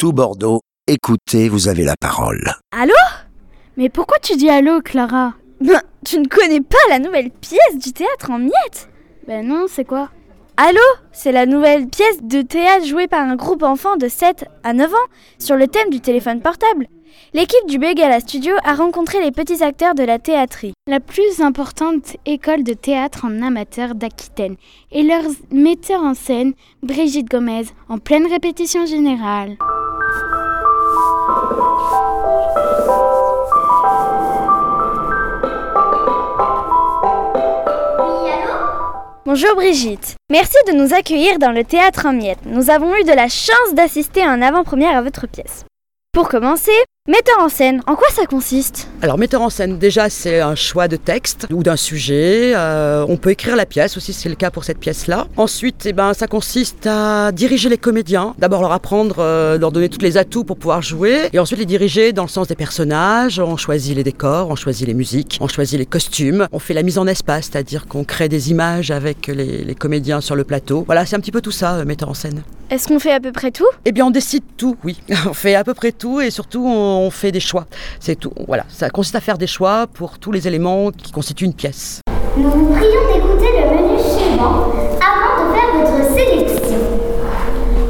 tout Bordeaux, écoutez, vous avez la parole. Allô? Mais pourquoi tu dis allô, Clara? Ben, tu ne connais pas la nouvelle pièce du théâtre en miettes? Ben non, c'est quoi? Allô? C'est la nouvelle pièce de théâtre jouée par un groupe enfant de 7 à 9 ans sur le thème du téléphone portable. L'équipe du Begala Studio a rencontré les petits acteurs de la théâtrie. La plus importante école de théâtre en amateur d'Aquitaine et leur metteur en scène, Brigitte Gomez, en pleine répétition générale. Bonjour Brigitte. Merci de nous accueillir dans le théâtre en miettes. Nous avons eu de la chance d'assister à un avant-première à votre pièce. Pour commencer, metteur en scène, en quoi ça consiste Alors metteur en scène, déjà c'est un choix de texte ou d'un sujet. Euh, on peut écrire la pièce aussi, c'est le cas pour cette pièce-là. Ensuite, eh ben, ça consiste à diriger les comédiens. D'abord leur apprendre, euh, leur donner tous les atouts pour pouvoir jouer. Et ensuite les diriger dans le sens des personnages. On choisit les décors, on choisit les musiques, on choisit les costumes. On fait la mise en espace, c'est-à-dire qu'on crée des images avec les, les comédiens sur le plateau. Voilà, c'est un petit peu tout ça, euh, metteur en scène. Est-ce qu'on fait à peu près tout? Eh bien on décide tout, oui. on fait à peu près tout et surtout on on fait des choix. C'est tout. Voilà, ça consiste à faire des choix pour tous les éléments qui constituent une pièce. Nous vous prions d'écouter le menu suivant avant de faire votre sélection.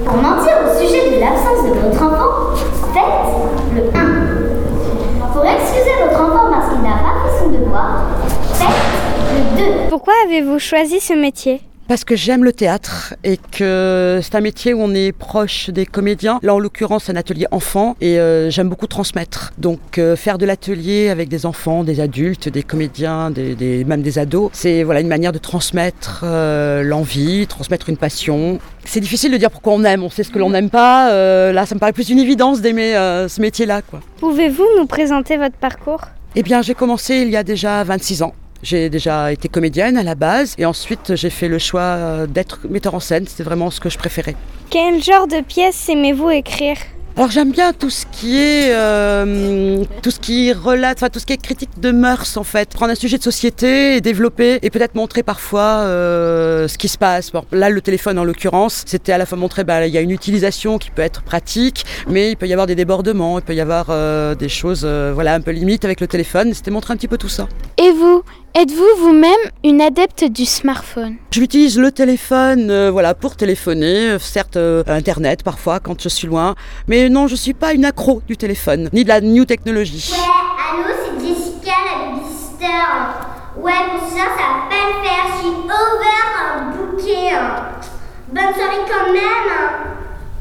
Pour mentir au sujet de l'absence de votre enfant, faites le 1. Pour excuser votre enfant parce qu'il n'a pas fait son devoir, faites le 2. Pourquoi avez-vous choisi ce métier? Parce que j'aime le théâtre et que c'est un métier où on est proche des comédiens. Là, en l'occurrence, un atelier enfant et euh, j'aime beaucoup transmettre. Donc, euh, faire de l'atelier avec des enfants, des adultes, des comédiens, des, des- même des ados, c'est voilà une manière de transmettre euh, l'envie, transmettre une passion. C'est difficile de dire pourquoi on aime. On sait ce que l'on n'aime pas. Là, ça me paraît plus une évidence d'aimer ce métier-là, quoi. Pouvez-vous nous présenter votre parcours? Eh bien, j'ai commencé il y a déjà 26 ans. J'ai déjà été comédienne à la base et ensuite j'ai fait le choix euh, d'être metteur en scène. C'était vraiment ce que je préférais. Quel genre de pièce aimez-vous écrire? Alors j'aime bien tout ce qui est euh, tout ce qui relate, enfin tout ce qui est critique de mœurs en fait. Prendre un sujet de société et développer et peut-être montrer parfois euh, ce qui se passe. Bon, là le téléphone en l'occurrence, c'était à la fois montrer bah, il y a une utilisation qui peut être pratique, mais il peut y avoir des débordements, il peut y avoir euh, des choses voilà un peu limites avec le téléphone. C'était montrer un petit peu tout ça. Et vous Êtes-vous vous-même une adepte du smartphone? Je utilise le téléphone euh, voilà, pour téléphoner, euh, certes euh, Internet parfois quand je suis loin, mais non, je suis pas une accro du téléphone, ni de la new technologie. Ouais, allô, c'est Jessica, la babysitter. Ouais, pour ça, ça va pas le faire. Je suis over un bouquet. hein. Bonne soirée quand même. hein.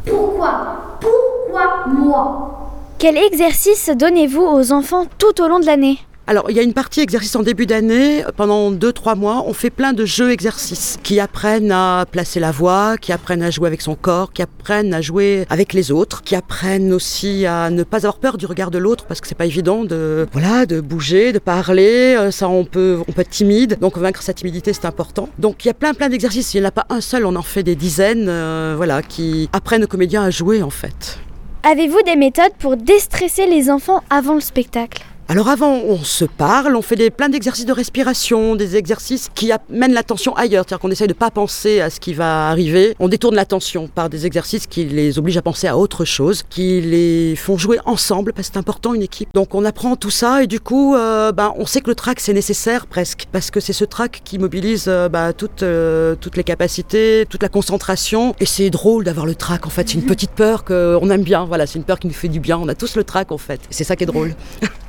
Pourquoi? Pourquoi moi? Quel exercice donnez-vous aux enfants tout au long de l'année? Alors, il y a une partie exercice en début d'année. Pendant 2-3 mois, on fait plein de jeux exercices qui apprennent à placer la voix, qui apprennent à jouer avec son corps, qui apprennent à jouer avec les autres, qui apprennent aussi à ne pas avoir peur du regard de l'autre parce que c'est pas évident de voilà, de bouger, de parler, Euh, ça on peut on peut être timide. Donc vaincre sa timidité, c'est important. Donc il y a plein plein d'exercices, il n'y en a pas un seul, on en fait des dizaines euh, voilà qui apprennent aux comédiens à jouer en fait. Avez-vous des méthodes pour déstresser les enfants avant le spectacle? Alors avant, on se parle, on fait des, plein d'exercices de respiration, des exercices qui amènent l'attention ailleurs, c'est-à-dire qu'on essaye de pas penser à ce qui va arriver. On détourne l'attention par des exercices qui les obligent à penser à autre chose, qui les font jouer ensemble, parce que c'est important une équipe. Donc on apprend tout ça et du coup, euh, ben, on sait que le track c'est nécessaire presque, parce que c'est ce track qui mobilise euh, ben, toutes, euh, toutes les capacités, toute la concentration. Et c'est drôle d'avoir le track en fait, c'est une petite peur qu'on aime bien. Voilà, c'est une peur qui nous fait du bien. On a tous le track en fait. C'est ça qui est drôle.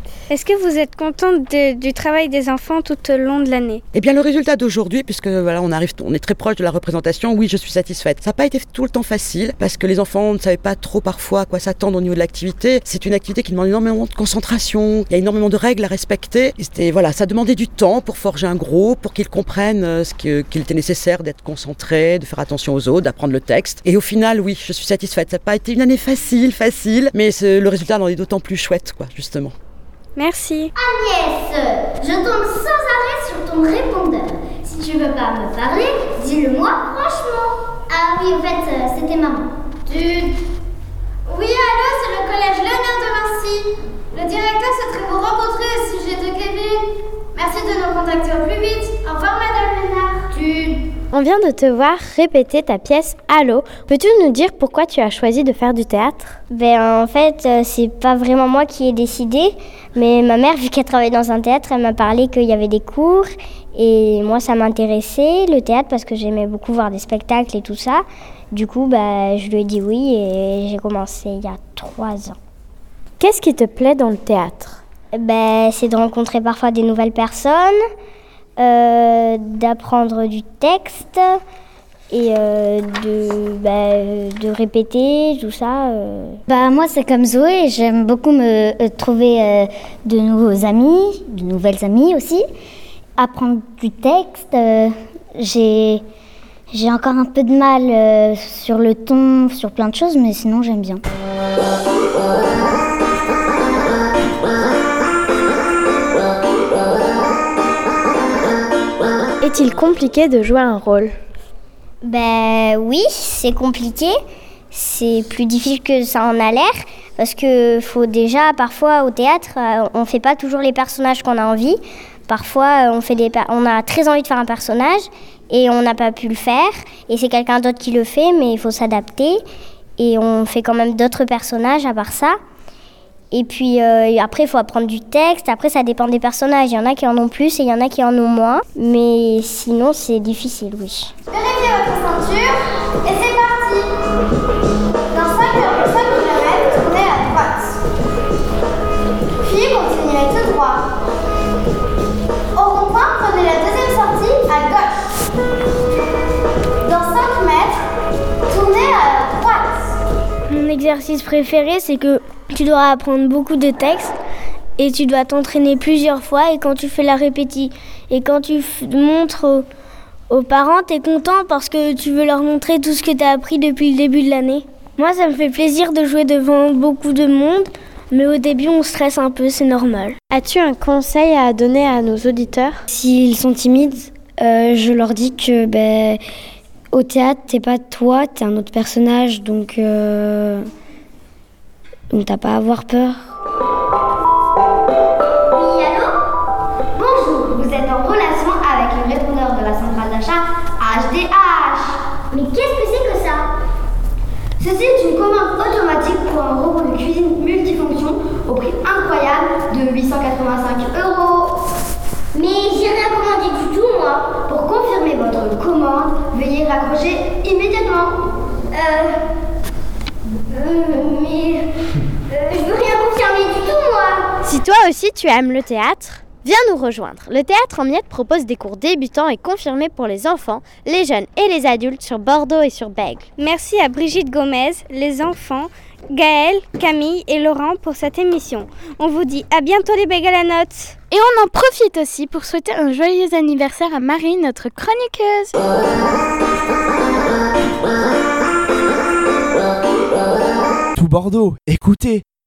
Est-ce que vous êtes contente du travail des enfants tout au long de l'année? Eh bien, le résultat d'aujourd'hui, puisque voilà, on arrive, on est très proche de la représentation, oui, je suis satisfaite. Ça n'a pas été tout le temps facile, parce que les enfants ne savaient pas trop parfois à quoi s'attendre au niveau de l'activité. C'est une activité qui demande énormément de concentration, il y a énormément de règles à respecter. C'était, voilà, ça demandait du temps pour forger un groupe, pour qu'ils comprennent euh, ce qu'il était nécessaire d'être concentré, de faire attention aux autres, d'apprendre le texte. Et au final, oui, je suis satisfaite. Ça n'a pas été une année facile, facile, mais le résultat en est d'autant plus chouette, quoi, justement. Merci. Agnès, je tombe sans arrêt sur ton répondeur. Si tu veux pas me parler, dis-le-moi franchement. Ah oui, en fait, euh, c'était maman. Tu... Oui, allô, c'est le collège Léonard de Vinci. Le directeur souhaiterait vous rencontrer au sujet de Kevin. Merci de nous contacter au plus vite. Au revoir, Madame Lénard. On vient de te voir répéter ta pièce Allô. Peux-tu nous dire pourquoi tu as choisi de faire du théâtre? Ben en fait, euh, c'est pas vraiment moi qui ai décidé, mais ma mère, vu qu'elle travaille dans un théâtre, elle m'a parlé qu'il y avait des cours et moi ça m'intéressait le théâtre parce que j'aimais beaucoup voir des spectacles et tout ça. Du coup, bah, je lui ai dit oui et j'ai commencé il y a trois ans. Qu'est-ce qui te plaît dans le théâtre? Ben, C'est de rencontrer parfois des nouvelles personnes, euh, d'apprendre du texte et euh, de, bah, de répéter, tout ça. Euh. Bah, moi, c'est comme Zoé, j'aime beaucoup me trouver de nouveaux amis, de nouvelles amies aussi. Apprendre du texte, j'ai, j'ai encore un peu de mal sur le ton, sur plein de choses, mais sinon, j'aime bien. Est-il compliqué de jouer un rôle Ben oui, c'est compliqué. C'est plus difficile que ça en a l'air parce que faut déjà parfois au théâtre, euh, on fait pas toujours les personnages qu'on a envie. Parfois, euh, on fait des on a très envie de faire un personnage et on n'a pas pu le faire et c'est quelqu'un d'autre qui le fait, mais il faut s'adapter et on fait quand même d'autres personnages à part ça. Et puis euh, après, il faut apprendre du texte. Après, ça dépend des personnages. Il y en a qui en ont plus et il y en a qui en ont moins. Mais sinon, c'est difficile, oui. Vérifiez votre ceinture et c'est parti. Dans 5 km, tournez à droite. Puis continuez tout droit. Au rond-point, prenez la deuxième sortie à gauche. Dans 5 mètres, tournez à droite. Mon exercice préféré, c'est que tu dois apprendre beaucoup de textes et tu dois t'entraîner plusieurs fois et quand tu fais la répétition et quand tu montres aux, parents, tu es content parce que tu veux leur montrer tout ce que tu as appris depuis le début de l'année. Moi, ça me fait plaisir de jouer devant beaucoup de monde, mais au début, on stresse un peu, c'est normal. As-tu un conseil à donner à nos auditeurs? S'ils sont timides, euh, je leur dis que ben, au théâtre, t'es pas toi, t'es un autre personnage, donc euh, donc t'as pas à avoir peur. Oui, allô? Bonjour, vous êtes en relation avec le répondeur de la centrale d'achat HDH. Mais qu'est-ce que c'est que ça? Ceci est une commande automatique pour un robot de cuisine multifonction au prix incroyable de 885 euros. Mais j'ai rien commandé du tout, moi. Pour confirmer votre commande, veuillez raccrocher immédiatement. Euh. Euh, Si toi aussi tu aimes le théâtre, viens nous rejoindre. Le théâtre en miettes propose des cours débutants et confirmés pour les enfants, les jeunes et les adultes sur Bordeaux et sur Bègle. Merci à Brigitte Gomez, les enfants, Gaël, Camille et Laurent pour cette émission. On vous dit à bientôt les bègues à la note. Et on en profite aussi pour souhaiter un joyeux anniversaire à Marie, notre chroniqueuse. Bordeaux, écoutez,